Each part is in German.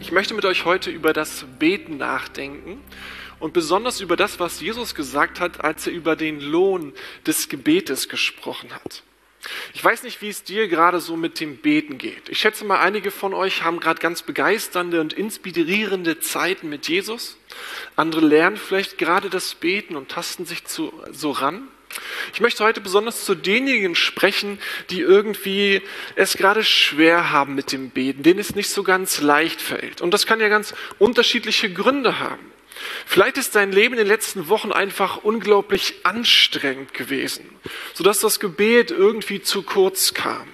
Ich möchte mit euch heute über das Beten nachdenken und besonders über das, was Jesus gesagt hat, als er über den Lohn des Gebetes gesprochen hat. Ich weiß nicht, wie es dir gerade so mit dem Beten geht. Ich schätze mal, einige von euch haben gerade ganz begeisternde und inspirierende Zeiten mit Jesus. Andere lernen vielleicht gerade das Beten und tasten sich zu, so ran. Ich möchte heute besonders zu denjenigen sprechen, die irgendwie es gerade schwer haben mit dem Beten, denen es nicht so ganz leicht fällt. Und das kann ja ganz unterschiedliche Gründe haben. Vielleicht ist dein Leben in den letzten Wochen einfach unglaublich anstrengend gewesen, sodass das Gebet irgendwie zu kurz kam.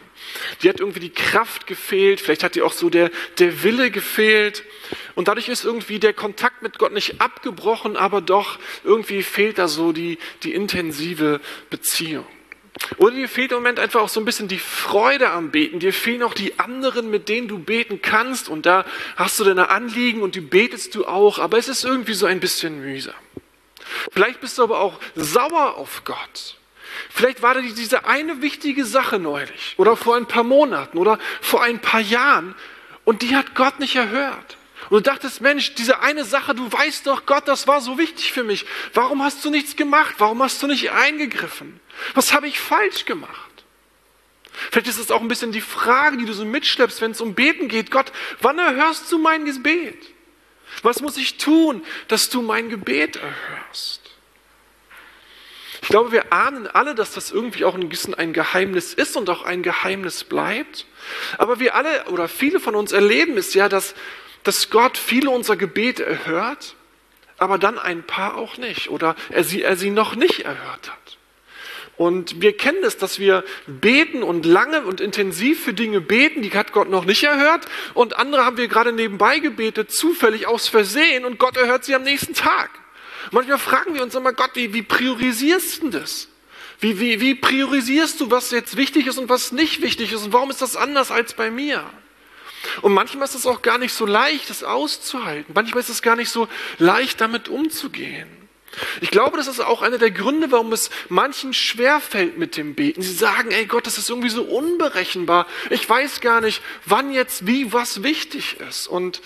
Dir hat irgendwie die Kraft gefehlt, vielleicht hat dir auch so der, der Wille gefehlt. Und dadurch ist irgendwie der Kontakt mit Gott nicht abgebrochen, aber doch irgendwie fehlt da so die, die intensive Beziehung. Oder dir fehlt im Moment einfach auch so ein bisschen die Freude am Beten. Dir fehlen auch die anderen, mit denen du beten kannst. Und da hast du deine Anliegen und die betest du auch. Aber es ist irgendwie so ein bisschen mühsam. Vielleicht bist du aber auch sauer auf Gott. Vielleicht war da diese eine wichtige Sache neulich oder vor ein paar Monaten oder vor ein paar Jahren und die hat Gott nicht erhört. Und du dachtest, Mensch, diese eine Sache, du weißt doch, Gott, das war so wichtig für mich. Warum hast du nichts gemacht? Warum hast du nicht eingegriffen? Was habe ich falsch gemacht? Vielleicht ist es auch ein bisschen die Frage, die du so mitschleppst, wenn es um Beten geht. Gott, wann erhörst du mein Gebet? Was muss ich tun, dass du mein Gebet erhörst? Ich glaube, wir ahnen alle, dass das irgendwie auch ein bisschen ein Geheimnis ist und auch ein Geheimnis bleibt. Aber wir alle oder viele von uns erleben es ja, dass, dass Gott viele unserer Gebete erhört, aber dann ein paar auch nicht oder er sie, er sie noch nicht erhört hat. Und wir kennen es, dass wir beten und lange und intensiv für Dinge beten, die hat Gott noch nicht erhört. Und andere haben wir gerade nebenbei gebetet, zufällig aus Versehen und Gott erhört sie am nächsten Tag. Manchmal fragen wir uns immer, Gott, wie, wie priorisierst du das? Wie, wie, wie priorisierst du, was jetzt wichtig ist und was nicht wichtig ist? Und warum ist das anders als bei mir? Und manchmal ist es auch gar nicht so leicht, das auszuhalten. Manchmal ist es gar nicht so leicht, damit umzugehen. Ich glaube, das ist auch einer der Gründe, warum es manchen schwerfällt mit dem Beten. Sie sagen, ey Gott, das ist irgendwie so unberechenbar. Ich weiß gar nicht, wann jetzt wie was wichtig ist. Und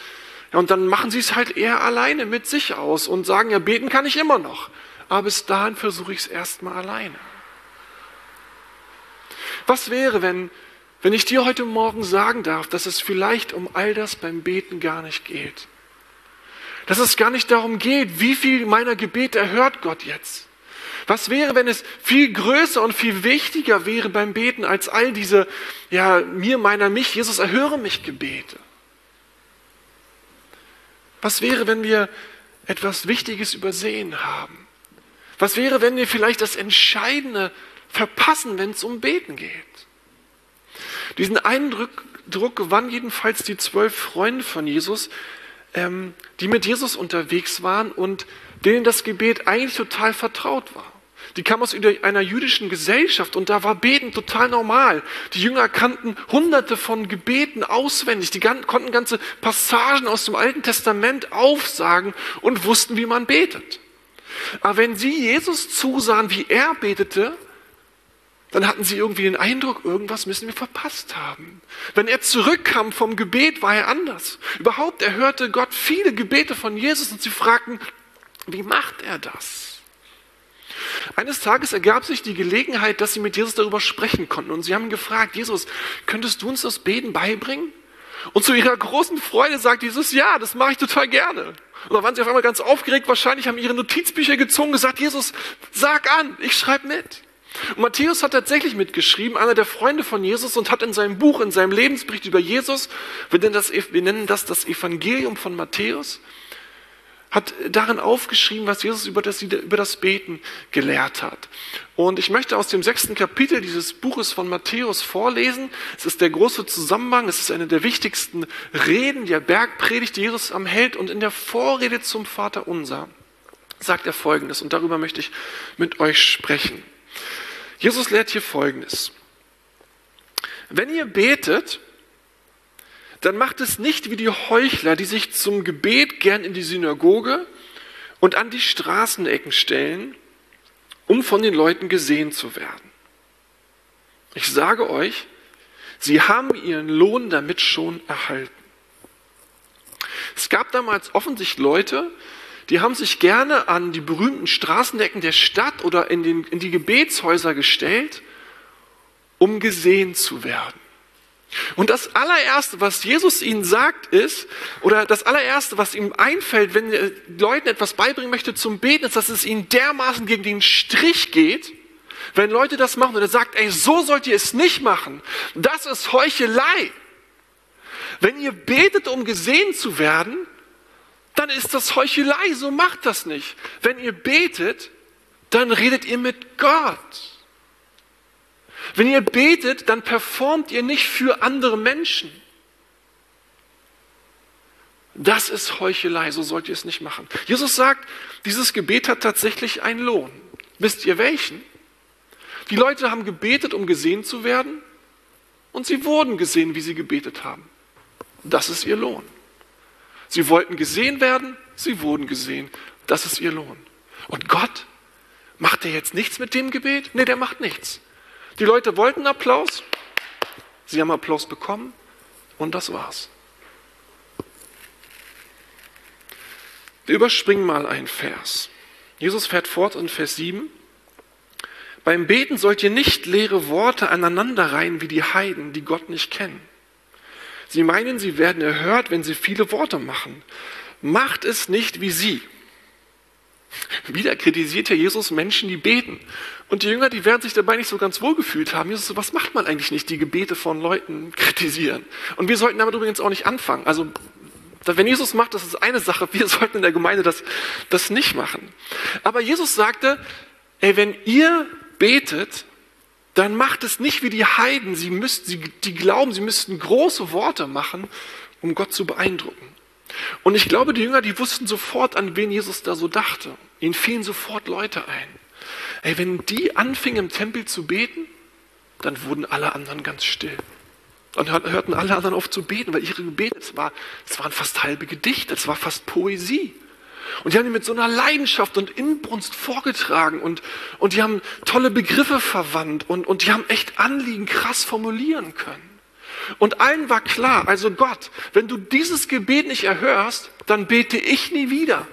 ja, und dann machen sie es halt eher alleine mit sich aus und sagen, ja, beten kann ich immer noch. Aber bis dahin versuche ich es erstmal alleine. Was wäre, wenn, wenn ich dir heute Morgen sagen darf, dass es vielleicht um all das beim Beten gar nicht geht? Dass es gar nicht darum geht, wie viel meiner Gebete erhört Gott jetzt? Was wäre, wenn es viel größer und viel wichtiger wäre beim Beten als all diese, ja, mir, meiner, mich, Jesus, erhöre mich Gebete? Was wäre, wenn wir etwas Wichtiges übersehen haben? Was wäre, wenn wir vielleicht das Entscheidende verpassen, wenn es um Beten geht? Diesen Eindruck Druck gewann jedenfalls die zwölf Freunde von Jesus, ähm, die mit Jesus unterwegs waren und denen das Gebet eigentlich total vertraut war. Die kam aus einer jüdischen Gesellschaft und da war Beten total normal. Die Jünger kannten hunderte von Gebeten auswendig. Die konnten ganze Passagen aus dem Alten Testament aufsagen und wussten, wie man betet. Aber wenn sie Jesus zusahen, wie er betete, dann hatten sie irgendwie den Eindruck, irgendwas müssen wir verpasst haben. Wenn er zurückkam vom Gebet, war er anders. Überhaupt, er hörte Gott viele Gebete von Jesus und sie fragten, wie macht er das? Eines Tages ergab sich die Gelegenheit, dass sie mit Jesus darüber sprechen konnten. Und sie haben gefragt, Jesus, könntest du uns das Beten beibringen? Und zu ihrer großen Freude sagt Jesus, ja, das mache ich total gerne. Und da waren sie auf einmal ganz aufgeregt, wahrscheinlich haben ihre Notizbücher gezogen, gesagt, Jesus, sag an, ich schreibe mit. Und Matthäus hat tatsächlich mitgeschrieben, einer der Freunde von Jesus, und hat in seinem Buch, in seinem Lebensbericht über Jesus, wir nennen das, wir nennen das das Evangelium von Matthäus, hat darin aufgeschrieben, was Jesus über das, über das Beten gelehrt hat. Und ich möchte aus dem sechsten Kapitel dieses Buches von Matthäus vorlesen. Es ist der große Zusammenhang, es ist eine der wichtigsten Reden, der Bergpredigt, die Jesus am hält. Und in der Vorrede zum Vater unser sagt er Folgendes, und darüber möchte ich mit euch sprechen. Jesus lehrt hier Folgendes. Wenn ihr betet, dann macht es nicht wie die Heuchler, die sich zum Gebet gern in die Synagoge und an die Straßenecken stellen, um von den Leuten gesehen zu werden. Ich sage euch, sie haben ihren Lohn damit schon erhalten. Es gab damals offensichtlich Leute, die haben sich gerne an die berühmten Straßenecken der Stadt oder in, den, in die Gebetshäuser gestellt, um gesehen zu werden. Und das allererste, was Jesus ihnen sagt, ist, oder das allererste, was ihm einfällt, wenn er Leuten etwas beibringen möchte zum Beten, ist, dass es ihnen dermaßen gegen den Strich geht, wenn Leute das machen und er sagt, ey, so sollt ihr es nicht machen. Das ist Heuchelei. Wenn ihr betet, um gesehen zu werden, dann ist das Heuchelei, so macht das nicht. Wenn ihr betet, dann redet ihr mit Gott. Wenn ihr betet, dann performt ihr nicht für andere Menschen. Das ist Heuchelei, so sollt ihr es nicht machen. Jesus sagt, dieses Gebet hat tatsächlich einen Lohn. Wisst ihr welchen? Die Leute haben gebetet, um gesehen zu werden, und sie wurden gesehen, wie sie gebetet haben. Das ist ihr Lohn. Sie wollten gesehen werden, sie wurden gesehen. Das ist ihr Lohn. Und Gott, macht er jetzt nichts mit dem Gebet? Nee, der macht nichts. Die Leute wollten Applaus, sie haben Applaus bekommen und das war's. Wir überspringen mal einen Vers. Jesus fährt fort in Vers 7. Beim Beten sollt ihr nicht leere Worte aneinanderreihen wie die Heiden, die Gott nicht kennen. Sie meinen, sie werden erhört, wenn sie viele Worte machen. Macht es nicht wie sie. Wieder kritisiert Herr Jesus Menschen, die beten. Und die Jünger, die werden sich dabei nicht so ganz wohl gefühlt haben. Jesus, was macht man eigentlich nicht, die Gebete von Leuten kritisieren? Und wir sollten damit übrigens auch nicht anfangen. Also, wenn Jesus macht, das ist eine Sache. Wir sollten in der Gemeinde das, das nicht machen. Aber Jesus sagte, ey, wenn ihr betet, dann macht es nicht wie die Heiden, sie müssten, sie, die glauben, sie müssten große Worte machen, um Gott zu beeindrucken. Und ich glaube, die Jünger, die wussten sofort, an wen Jesus da so dachte. Ihnen fielen sofort Leute ein. Ey, wenn die anfingen im Tempel zu beten, dann wurden alle anderen ganz still. Und hörten alle anderen auf zu beten, weil ihre Gebete, es, war, es waren fast halbe Gedichte, es war fast Poesie. Und die haben die mit so einer Leidenschaft und Inbrunst vorgetragen und, und die haben tolle Begriffe verwandt und, und die haben echt Anliegen krass formulieren können. Und allen war klar, also Gott, wenn du dieses Gebet nicht erhörst, dann bete ich nie wieder.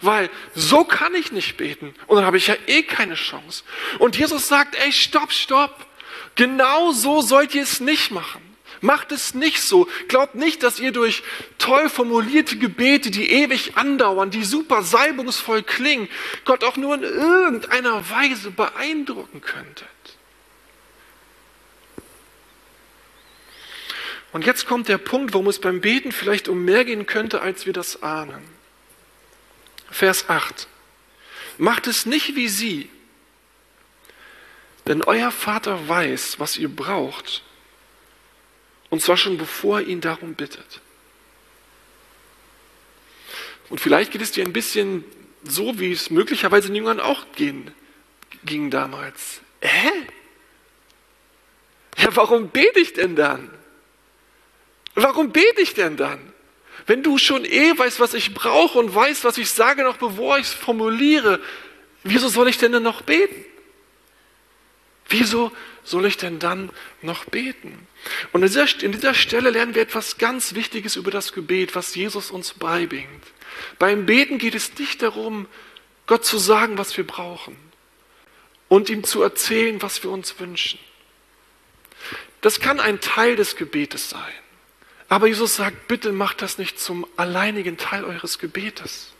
Weil so kann ich nicht beten. Und dann habe ich ja eh keine Chance. Und Jesus sagt, ey, stopp, stopp. Genau so sollt ihr es nicht machen. Macht es nicht so. Glaubt nicht, dass ihr durch toll formulierte Gebete, die ewig andauern, die super salbungsvoll klingen, Gott auch nur in irgendeiner Weise beeindrucken könntet. Und jetzt kommt der Punkt, worum es beim Beten vielleicht um mehr gehen könnte, als wir das ahnen. Vers 8. Macht es nicht wie sie, denn euer Vater weiß, was ihr braucht, und zwar schon bevor er ihn darum bittet. Und vielleicht geht es dir ein bisschen so, wie es möglicherweise den Jüngern auch gehen, ging damals. Hä? Ja, warum bete ich denn dann? Warum bete ich denn dann? Wenn du schon eh weißt, was ich brauche und weißt, was ich sage, noch bevor ich es formuliere, wieso soll ich denn dann noch beten? Wieso soll ich denn dann noch beten? Und in dieser, in dieser Stelle lernen wir etwas ganz Wichtiges über das Gebet, was Jesus uns beibringt. Beim Beten geht es nicht darum, Gott zu sagen, was wir brauchen und ihm zu erzählen, was wir uns wünschen. Das kann ein Teil des Gebetes sein. Aber Jesus sagt, bitte macht das nicht zum alleinigen Teil eures Gebetes.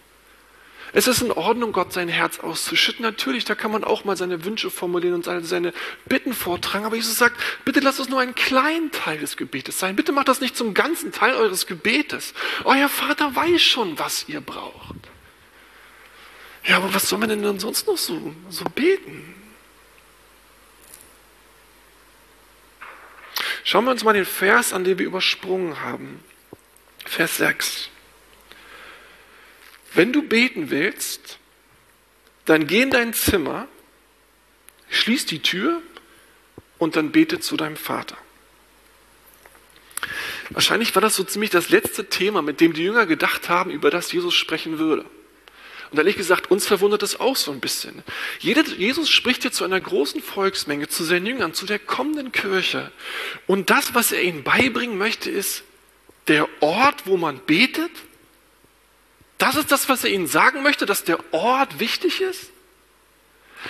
Es ist in Ordnung, Gott sein Herz auszuschütten. Natürlich, da kann man auch mal seine Wünsche formulieren und seine Bitten vortragen. Aber Jesus sagt, bitte lasst es nur einen kleinen Teil des Gebetes sein. Bitte macht das nicht zum ganzen Teil eures Gebetes. Euer Vater weiß schon, was ihr braucht. Ja, aber was soll man denn dann sonst noch so, so beten? Schauen wir uns mal den Vers an, den wir übersprungen haben. Vers 6. Wenn du beten willst, dann geh in dein Zimmer, schließ die Tür und dann bete zu deinem Vater. Wahrscheinlich war das so ziemlich das letzte Thema, mit dem die Jünger gedacht haben, über das Jesus sprechen würde. Und ehrlich gesagt, uns verwundert es auch so ein bisschen. Jesus spricht hier zu einer großen Volksmenge, zu seinen Jüngern, zu der kommenden Kirche. Und das, was er ihnen beibringen möchte, ist der Ort, wo man betet. Das ist das, was er ihnen sagen möchte, dass der Ort wichtig ist.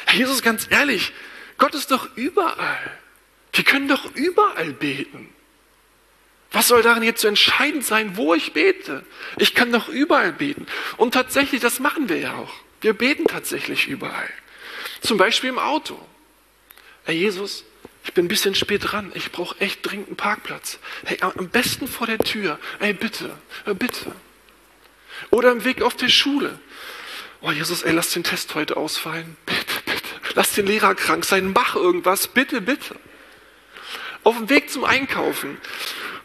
Herr Jesus, ganz ehrlich, Gott ist doch überall. Wir können doch überall beten. Was soll darin jetzt so entscheidend sein, wo ich bete? Ich kann doch überall beten. Und tatsächlich, das machen wir ja auch. Wir beten tatsächlich überall. Zum Beispiel im Auto. Herr Jesus, ich bin ein bisschen spät dran. Ich brauche echt dringend einen Parkplatz. Hey, am besten vor der Tür. Ey, bitte, bitte. Oder im Weg auf der Schule. Oh, Jesus, ey, lass den Test heute ausfallen. Bitte, bitte. Lass den Lehrer krank sein. Mach irgendwas. Bitte, bitte. Auf dem Weg zum Einkaufen.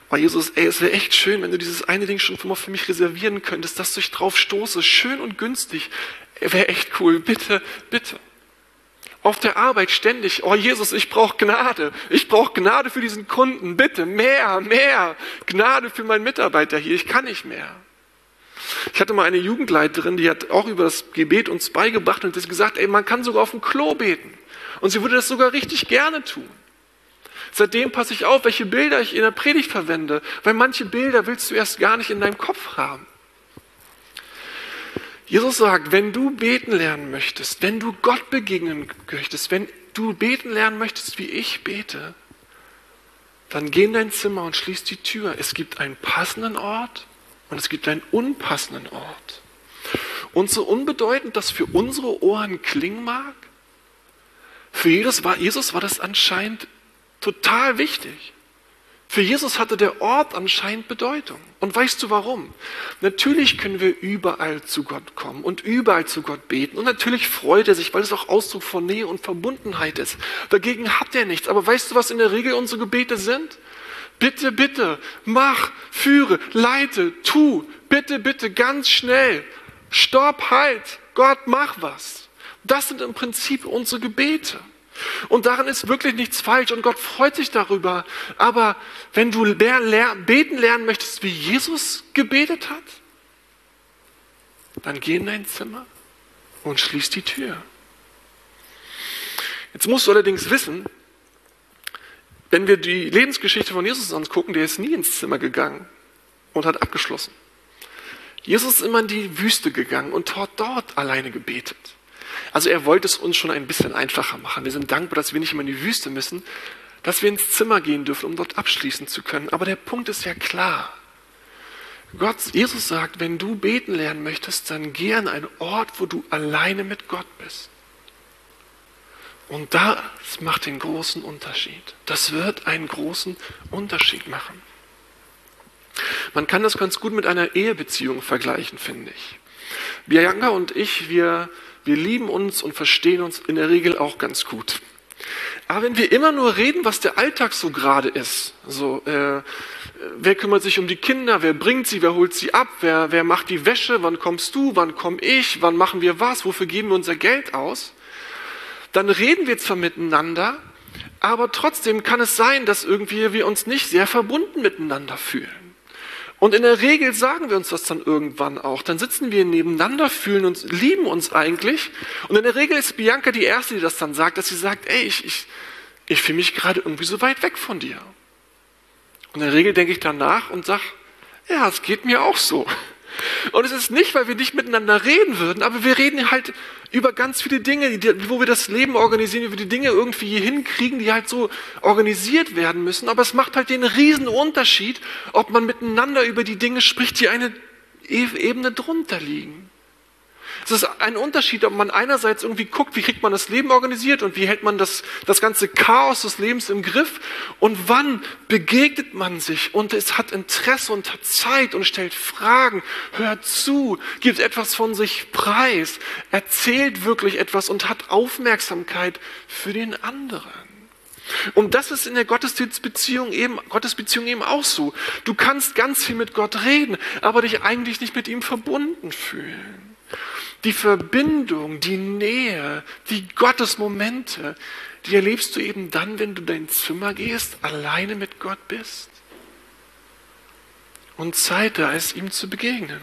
Oh Jesus, ey, es wäre echt schön, wenn du dieses eine Ding schon für mich reservieren könntest, dass ich drauf stoße. Schön und günstig. Wäre echt cool. Bitte, bitte. Auf der Arbeit ständig, oh Jesus, ich brauche Gnade. Ich brauche Gnade für diesen Kunden. Bitte, mehr, mehr. Gnade für meinen Mitarbeiter hier. Ich kann nicht mehr. Ich hatte mal eine Jugendleiterin, die hat auch über das Gebet uns beigebracht und hat gesagt, ey, man kann sogar auf dem Klo beten. Und sie würde das sogar richtig gerne tun. Seitdem passe ich auf, welche Bilder ich in der Predigt verwende, weil manche Bilder willst du erst gar nicht in deinem Kopf haben. Jesus sagt, wenn du beten lernen möchtest, wenn du Gott begegnen möchtest, wenn du beten lernen möchtest, wie ich bete, dann geh in dein Zimmer und schließ die Tür. Es gibt einen passenden Ort und es gibt einen unpassenden Ort. Und so unbedeutend das für unsere Ohren klingen mag, für Jesus war, Jesus war das anscheinend Total wichtig. Für Jesus hatte der Ort anscheinend Bedeutung. Und weißt du warum? Natürlich können wir überall zu Gott kommen und überall zu Gott beten. Und natürlich freut er sich, weil es auch Ausdruck von Nähe und Verbundenheit ist. Dagegen hat er nichts. Aber weißt du, was in der Regel unsere Gebete sind? Bitte, bitte, mach, führe, leite, tu, bitte, bitte, ganz schnell. Stopp, halt, Gott, mach was. Das sind im Prinzip unsere Gebete. Und darin ist wirklich nichts falsch und Gott freut sich darüber. Aber wenn du beten lernen möchtest, wie Jesus gebetet hat, dann geh in dein Zimmer und schließ die Tür. Jetzt musst du allerdings wissen, wenn wir die Lebensgeschichte von Jesus angucken, der ist nie ins Zimmer gegangen und hat abgeschlossen. Jesus ist immer in die Wüste gegangen und hat dort alleine gebetet. Also er wollte es uns schon ein bisschen einfacher machen. Wir sind dankbar, dass wir nicht immer in die Wüste müssen, dass wir ins Zimmer gehen dürfen, um dort abschließen zu können. Aber der Punkt ist ja klar. Gott, Jesus sagt, wenn du beten lernen möchtest, dann geh an einen Ort, wo du alleine mit Gott bist. Und das macht den großen Unterschied. Das wird einen großen Unterschied machen. Man kann das ganz gut mit einer Ehebeziehung vergleichen, finde ich. Bianca und ich, wir wir lieben uns und verstehen uns in der Regel auch ganz gut. Aber wenn wir immer nur reden, was der Alltag so gerade ist, so äh, wer kümmert sich um die Kinder, wer bringt sie, wer holt sie ab, wer, wer macht die Wäsche, wann kommst du, wann komme ich, wann machen wir was, wofür geben wir unser Geld aus, dann reden wir zwar miteinander, aber trotzdem kann es sein, dass irgendwie wir uns nicht sehr verbunden miteinander fühlen. Und in der Regel sagen wir uns das dann irgendwann auch. Dann sitzen wir nebeneinander, fühlen uns, lieben uns eigentlich. Und in der Regel ist Bianca die Erste, die das dann sagt, dass sie sagt, ey, ich, ich, ich fühle mich gerade irgendwie so weit weg von dir. Und in der Regel denke ich danach und sage, ja, es geht mir auch so. Und es ist nicht, weil wir nicht miteinander reden würden, aber wir reden halt über ganz viele Dinge, wo wir das Leben organisieren, wie wir die Dinge irgendwie hier hinkriegen, die halt so organisiert werden müssen. Aber es macht halt den riesen Unterschied, ob man miteinander über die Dinge spricht, die eine Ebene drunter liegen. Es ist ein Unterschied, ob man einerseits irgendwie guckt, wie kriegt man das Leben organisiert und wie hält man das, das ganze Chaos des Lebens im Griff und wann begegnet man sich und es hat Interesse und hat Zeit und stellt Fragen, hört zu, gibt etwas von sich preis, erzählt wirklich etwas und hat Aufmerksamkeit für den anderen. Und das ist in der Gottesdienstbeziehung eben, Gottesbeziehung eben auch so. Du kannst ganz viel mit Gott reden, aber dich eigentlich nicht mit ihm verbunden fühlen die Verbindung, die Nähe, die Gottesmomente, die erlebst du eben dann, wenn du dein Zimmer gehst, alleine mit Gott bist und Zeit da ist, ihm zu begegnen.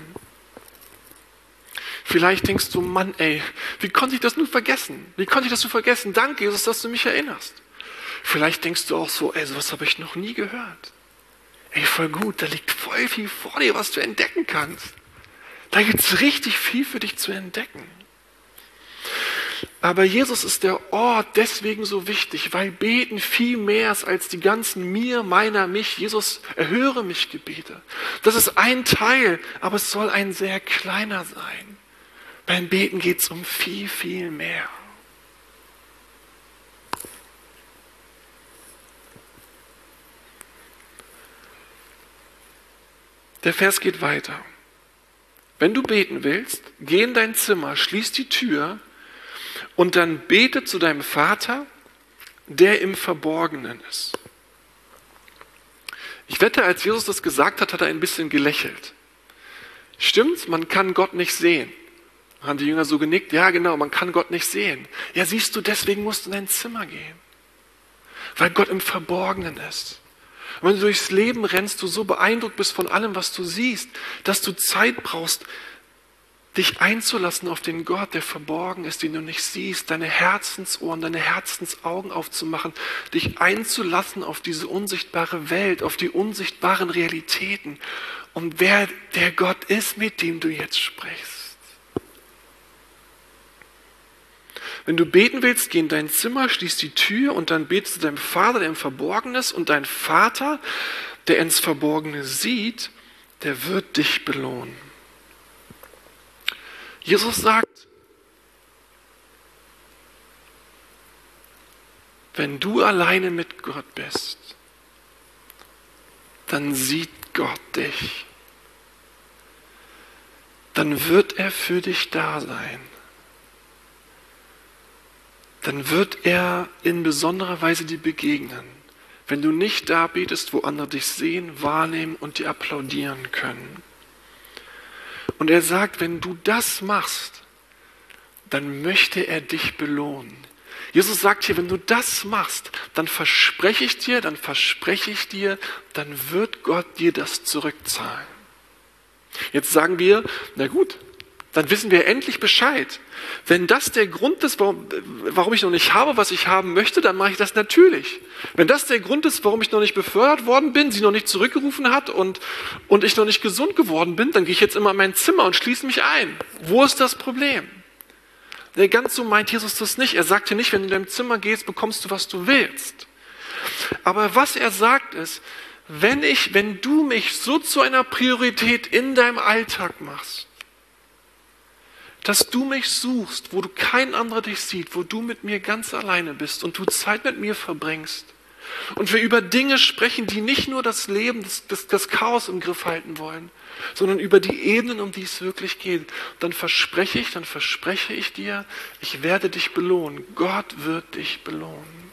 Vielleicht denkst du, Mann, ey, wie konnte ich das nur vergessen? Wie konnte ich das nur vergessen? Danke, Jesus, dass du mich erinnerst. Vielleicht denkst du auch so, ey, sowas habe ich noch nie gehört. Ey, voll gut, da liegt voll viel vor dir, was du entdecken kannst. Da gibt es richtig viel für dich zu entdecken. Aber Jesus ist der Ort deswegen so wichtig, weil Beten viel mehr ist als die ganzen mir, meiner, mich. Jesus, erhöre mich Gebete. Das ist ein Teil, aber es soll ein sehr kleiner sein. Beim Beten geht es um viel, viel mehr. Der Vers geht weiter. Wenn du beten willst, geh in dein Zimmer, schließ die Tür und dann bete zu deinem Vater, der im Verborgenen ist. Ich wette, als Jesus das gesagt hat, hat er ein bisschen gelächelt. Stimmt, man kann Gott nicht sehen. Haben die Jünger so genickt? Ja, genau, man kann Gott nicht sehen. Ja, siehst du, deswegen musst du in dein Zimmer gehen. Weil Gott im Verborgenen ist. Und wenn du durchs Leben rennst, du so beeindruckt bist von allem, was du siehst, dass du Zeit brauchst, dich einzulassen auf den Gott, der verborgen ist, den du nicht siehst, deine Herzensohren, deine Herzensaugen aufzumachen, dich einzulassen auf diese unsichtbare Welt, auf die unsichtbaren Realitäten und wer der Gott ist, mit dem du jetzt sprichst. Wenn du beten willst, geh in dein Zimmer, schließ die Tür und dann betest du deinem Vater, der im Verborgenen ist und dein Vater, der ins Verborgene sieht, der wird dich belohnen. Jesus sagt, wenn du alleine mit Gott bist, dann sieht Gott dich. Dann wird er für dich da sein. Dann wird er in besonderer Weise dir begegnen, wenn du nicht da betest, wo andere dich sehen, wahrnehmen und dir applaudieren können. Und er sagt, wenn du das machst, dann möchte er dich belohnen. Jesus sagt hier, wenn du das machst, dann verspreche ich dir, dann verspreche ich dir, dann wird Gott dir das zurückzahlen. Jetzt sagen wir, na gut, dann wissen wir endlich Bescheid. Wenn das der Grund ist, warum, warum, ich noch nicht habe, was ich haben möchte, dann mache ich das natürlich. Wenn das der Grund ist, warum ich noch nicht befördert worden bin, sie noch nicht zurückgerufen hat und, und ich noch nicht gesund geworden bin, dann gehe ich jetzt immer in mein Zimmer und schließe mich ein. Wo ist das Problem? Nee, ganz so meint Jesus das nicht. Er sagt hier nicht, wenn du in deinem Zimmer gehst, bekommst du, was du willst. Aber was er sagt ist, wenn ich, wenn du mich so zu einer Priorität in deinem Alltag machst, dass du mich suchst, wo du kein anderer dich sieht, wo du mit mir ganz alleine bist und du Zeit mit mir verbringst. Und wir über Dinge sprechen, die nicht nur das Leben, das, das, das Chaos im Griff halten wollen, sondern über die Ebenen, um die es wirklich geht. Dann verspreche ich, dann verspreche ich dir, ich werde dich belohnen. Gott wird dich belohnen.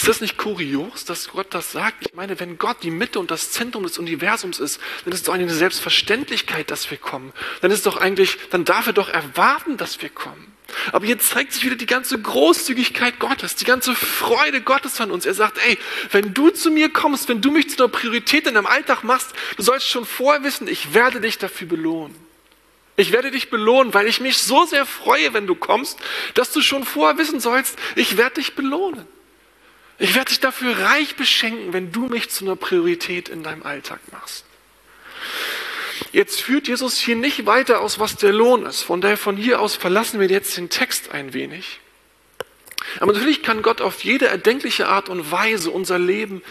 Ist das nicht kurios, dass Gott das sagt? Ich meine, wenn Gott die Mitte und das Zentrum des Universums ist, dann ist es doch eine Selbstverständlichkeit, dass wir kommen. Dann ist doch eigentlich, dann darf er doch erwarten, dass wir kommen. Aber hier zeigt sich wieder die ganze Großzügigkeit Gottes, die ganze Freude Gottes an uns. Er sagt, ey, wenn du zu mir kommst, wenn du mich zu einer Priorität in deinem Alltag machst, du sollst schon vorher wissen, ich werde dich dafür belohnen. Ich werde dich belohnen, weil ich mich so sehr freue, wenn du kommst, dass du schon vorher wissen sollst, ich werde dich belohnen. Ich werde dich dafür reich beschenken, wenn du mich zu einer Priorität in deinem Alltag machst. Jetzt führt Jesus hier nicht weiter aus, was der Lohn ist. Von daher von hier aus verlassen wir jetzt den Text ein wenig. Aber natürlich kann Gott auf jede erdenkliche Art und Weise unser Leben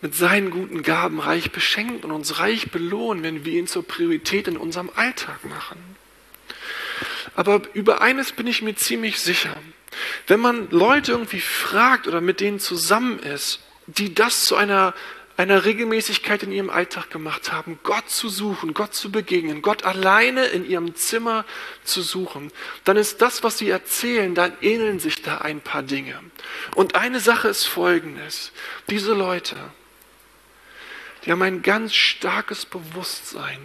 mit seinen guten Gaben reich beschenken und uns reich belohnen, wenn wir ihn zur Priorität in unserem Alltag machen. Aber über eines bin ich mir ziemlich sicher. Wenn man Leute irgendwie fragt oder mit denen zusammen ist, die das zu einer, einer Regelmäßigkeit in ihrem Alltag gemacht haben, Gott zu suchen, Gott zu begegnen, Gott alleine in ihrem Zimmer zu suchen, dann ist das, was sie erzählen, dann ähneln sich da ein paar Dinge. Und eine Sache ist folgendes. Diese Leute, die haben ein ganz starkes Bewusstsein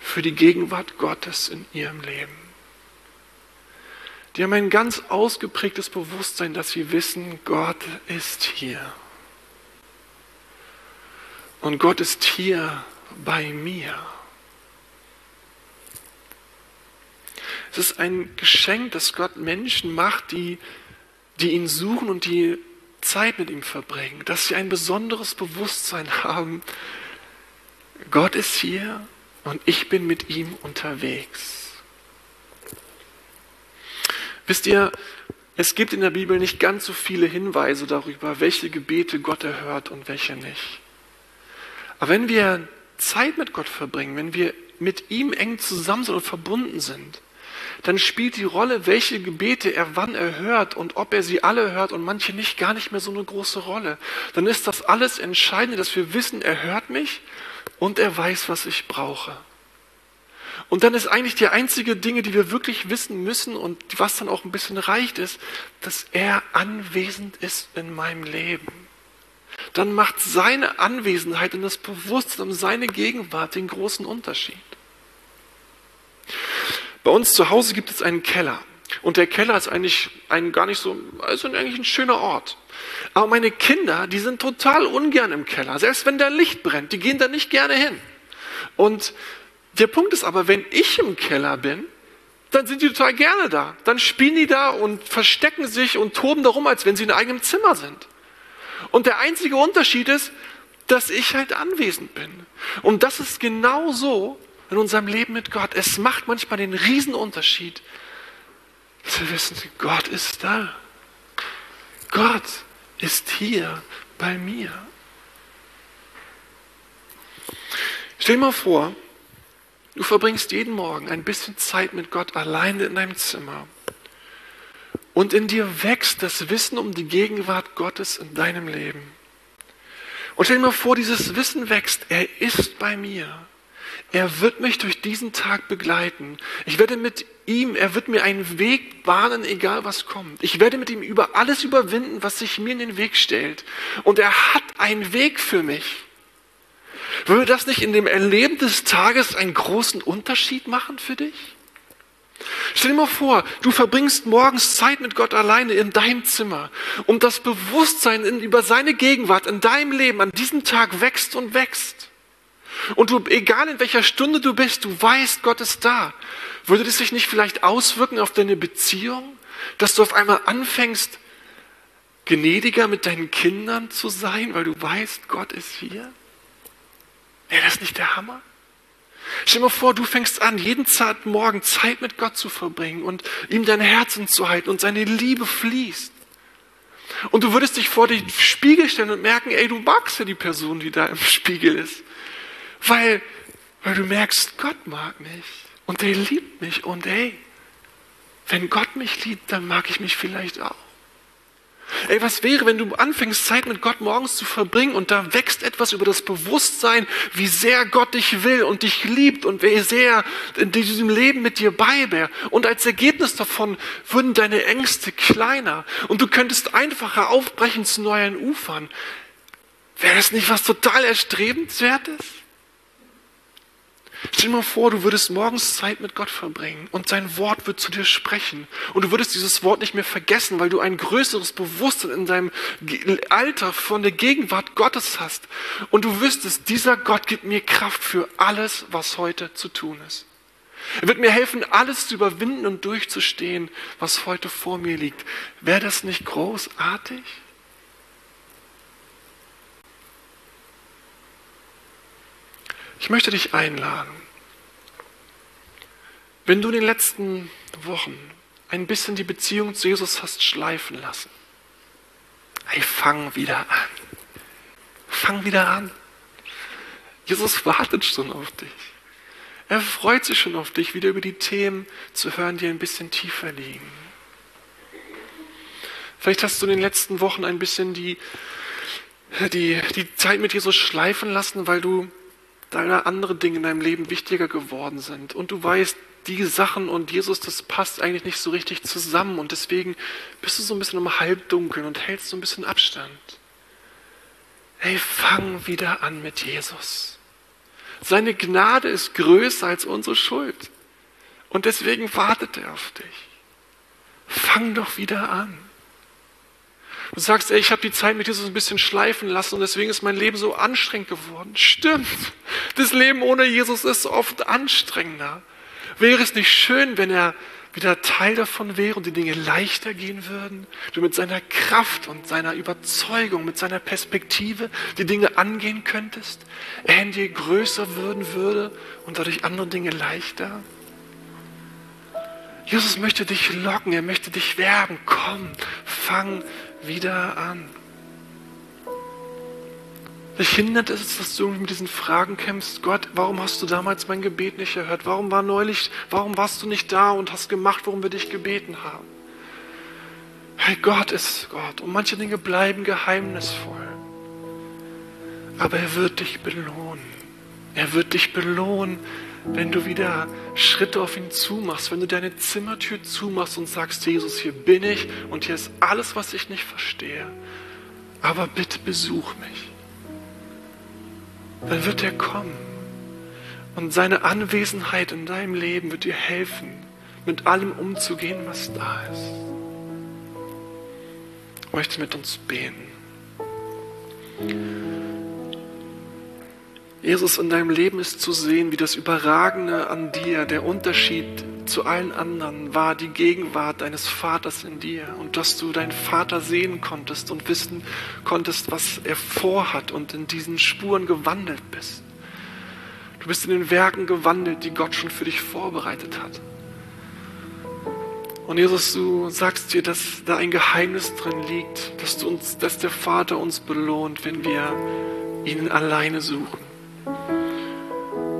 für die Gegenwart Gottes in ihrem Leben. Die haben ein ganz ausgeprägtes Bewusstsein, dass sie wissen, Gott ist hier. Und Gott ist hier bei mir. Es ist ein Geschenk, dass Gott Menschen macht, die, die ihn suchen und die Zeit mit ihm verbringen, dass sie ein besonderes Bewusstsein haben. Gott ist hier und ich bin mit ihm unterwegs. Wisst ihr, es gibt in der Bibel nicht ganz so viele Hinweise darüber, welche Gebete Gott erhört und welche nicht. Aber wenn wir Zeit mit Gott verbringen, wenn wir mit ihm eng zusammen sind und verbunden sind, dann spielt die Rolle, welche Gebete er wann erhört und ob er sie alle hört und manche nicht, gar nicht mehr so eine große Rolle. Dann ist das alles Entscheidende, dass wir wissen, er hört mich und er weiß, was ich brauche. Und dann ist eigentlich die einzige Dinge, die wir wirklich wissen müssen und was dann auch ein bisschen reicht, ist, dass er anwesend ist in meinem Leben. Dann macht seine Anwesenheit und das Bewusstsein um seine Gegenwart den großen Unterschied. Bei uns zu Hause gibt es einen Keller. Und der Keller ist eigentlich ein gar nicht so, also eigentlich ein schöner Ort. Aber meine Kinder, die sind total ungern im Keller. Selbst wenn da Licht brennt, die gehen da nicht gerne hin. Und der Punkt ist aber, wenn ich im Keller bin, dann sind die total gerne da. Dann spielen die da und verstecken sich und toben darum, als wenn sie in eigenem Zimmer sind. Und der einzige Unterschied ist, dass ich halt anwesend bin. Und das ist genau so in unserem Leben mit Gott. Es macht manchmal den Riesenunterschied, dass wir wissen, Gott ist da. Gott ist hier bei mir. Stell dir mal vor, du verbringst jeden Morgen ein bisschen Zeit mit Gott alleine in deinem Zimmer. Und in dir wächst das Wissen um die Gegenwart Gottes in deinem Leben. Und stell dir mal vor, dieses Wissen wächst. Er ist bei mir. Er wird mich durch diesen Tag begleiten. Ich werde mit ihm, er wird mir einen Weg bahnen, egal was kommt. Ich werde mit ihm über alles überwinden, was sich mir in den Weg stellt. Und er hat einen Weg für mich. Würde das nicht in dem Erleben des Tages einen großen Unterschied machen für dich? Stell dir mal vor, du verbringst morgens Zeit mit Gott alleine in deinem Zimmer und das Bewusstsein in, über seine Gegenwart in deinem Leben an diesem Tag wächst und wächst. Und du, egal in welcher Stunde du bist, du weißt, Gott ist da. Würde das sich nicht vielleicht auswirken auf deine Beziehung, dass du auf einmal anfängst, gnädiger mit deinen Kindern zu sein, weil du weißt, Gott ist hier? Wäre das nicht der Hammer? Stell dir mal vor, du fängst an, jeden Morgen Zeit mit Gott zu verbringen und ihm dein Herzen zu halten und seine Liebe fließt. Und du würdest dich vor den Spiegel stellen und merken, ey, du magst ja die Person, die da im Spiegel ist. Weil, weil du merkst, Gott mag mich und er liebt mich und ey, wenn Gott mich liebt, dann mag ich mich vielleicht auch. Ey, was wäre, wenn du anfängst, Zeit mit Gott morgens zu verbringen und da wächst etwas über das Bewusstsein, wie sehr Gott dich will und dich liebt und wie sehr in diesem Leben mit dir bei wäre. Und als Ergebnis davon würden deine Ängste kleiner und du könntest einfacher aufbrechen zu neuen Ufern. Wäre das nicht was total Erstrebenswertes? Stell dir mal vor, du würdest morgens Zeit mit Gott verbringen und sein Wort wird zu dir sprechen. Und du würdest dieses Wort nicht mehr vergessen, weil du ein größeres Bewusstsein in deinem Alter von der Gegenwart Gottes hast. Und du wüsstest, dieser Gott gibt mir Kraft für alles, was heute zu tun ist. Er wird mir helfen, alles zu überwinden und durchzustehen, was heute vor mir liegt. Wäre das nicht großartig? Ich möchte dich einladen, wenn du in den letzten Wochen ein bisschen die Beziehung zu Jesus hast schleifen lassen, hey, fang wieder an. Fang wieder an. Jesus wartet schon auf dich. Er freut sich schon auf dich, wieder über die Themen zu hören, die ein bisschen tiefer liegen. Vielleicht hast du in den letzten Wochen ein bisschen die, die, die Zeit mit Jesus schleifen lassen, weil du deine andere Dinge in deinem Leben wichtiger geworden sind. Und du weißt, die Sachen und Jesus, das passt eigentlich nicht so richtig zusammen. Und deswegen bist du so ein bisschen im Halbdunkeln und hältst so ein bisschen Abstand. Hey, fang wieder an mit Jesus. Seine Gnade ist größer als unsere Schuld. Und deswegen wartet er auf dich. Fang doch wieder an. Du sagst, ey, ich habe die Zeit mit Jesus ein bisschen schleifen lassen und deswegen ist mein Leben so anstrengend geworden. Stimmt. Das Leben ohne Jesus ist oft anstrengender. Wäre es nicht schön, wenn er wieder Teil davon wäre und die Dinge leichter gehen würden, du mit seiner Kraft und seiner Überzeugung, mit seiner Perspektive die Dinge angehen könntest, er in dir größer würden würde und dadurch andere Dinge leichter. Jesus möchte dich locken, er möchte dich werben. Komm, fang wieder an. Dich hindert es, dass du mit diesen Fragen kämpfst. Gott, warum hast du damals mein Gebet nicht erhört? Warum war neulich, warum warst du nicht da und hast gemacht, worum wir dich gebeten haben? Hey, Gott ist Gott und manche Dinge bleiben geheimnisvoll. Aber er wird dich belohnen. Er wird dich belohnen, wenn du wieder Schritte auf ihn zumachst, wenn du deine Zimmertür zumachst und sagst, Jesus, hier bin ich und hier ist alles, was ich nicht verstehe. Aber bitte besuch mich dann wird er kommen. Und seine Anwesenheit in deinem Leben wird dir helfen, mit allem umzugehen, was da ist. Ich möchte mit uns beten. Jesus, in deinem Leben ist zu sehen, wie das Überragende an dir, der Unterschied zu allen anderen war die Gegenwart deines Vaters in dir und dass du deinen Vater sehen konntest und wissen konntest, was er vorhat und in diesen Spuren gewandelt bist. Du bist in den Werken gewandelt, die Gott schon für dich vorbereitet hat. Und Jesus, du sagst dir, dass da ein Geheimnis drin liegt, dass, du uns, dass der Vater uns belohnt, wenn wir ihn alleine suchen.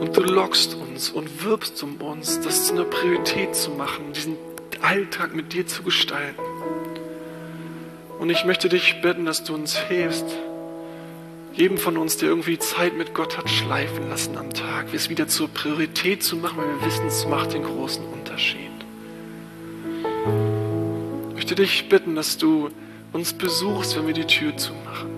Und du lockst uns und wirbst um uns, das zu einer Priorität zu machen, diesen Alltag mit dir zu gestalten. Und ich möchte dich bitten, dass du uns hilfst, jedem von uns, der irgendwie Zeit mit Gott hat schleifen lassen am Tag, es wieder zur Priorität zu machen, weil wir wissen, es macht den großen Unterschied. Ich möchte dich bitten, dass du uns besuchst, wenn wir die Tür zumachen.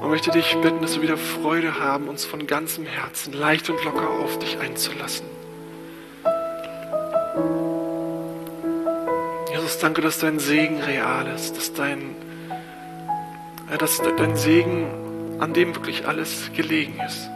Und möchte dich bitten, dass wir wieder Freude haben, uns von ganzem Herzen leicht und locker auf dich einzulassen. Jesus, danke, dass dein Segen real ist, dass dein, dass dein Segen, an dem wirklich alles gelegen ist.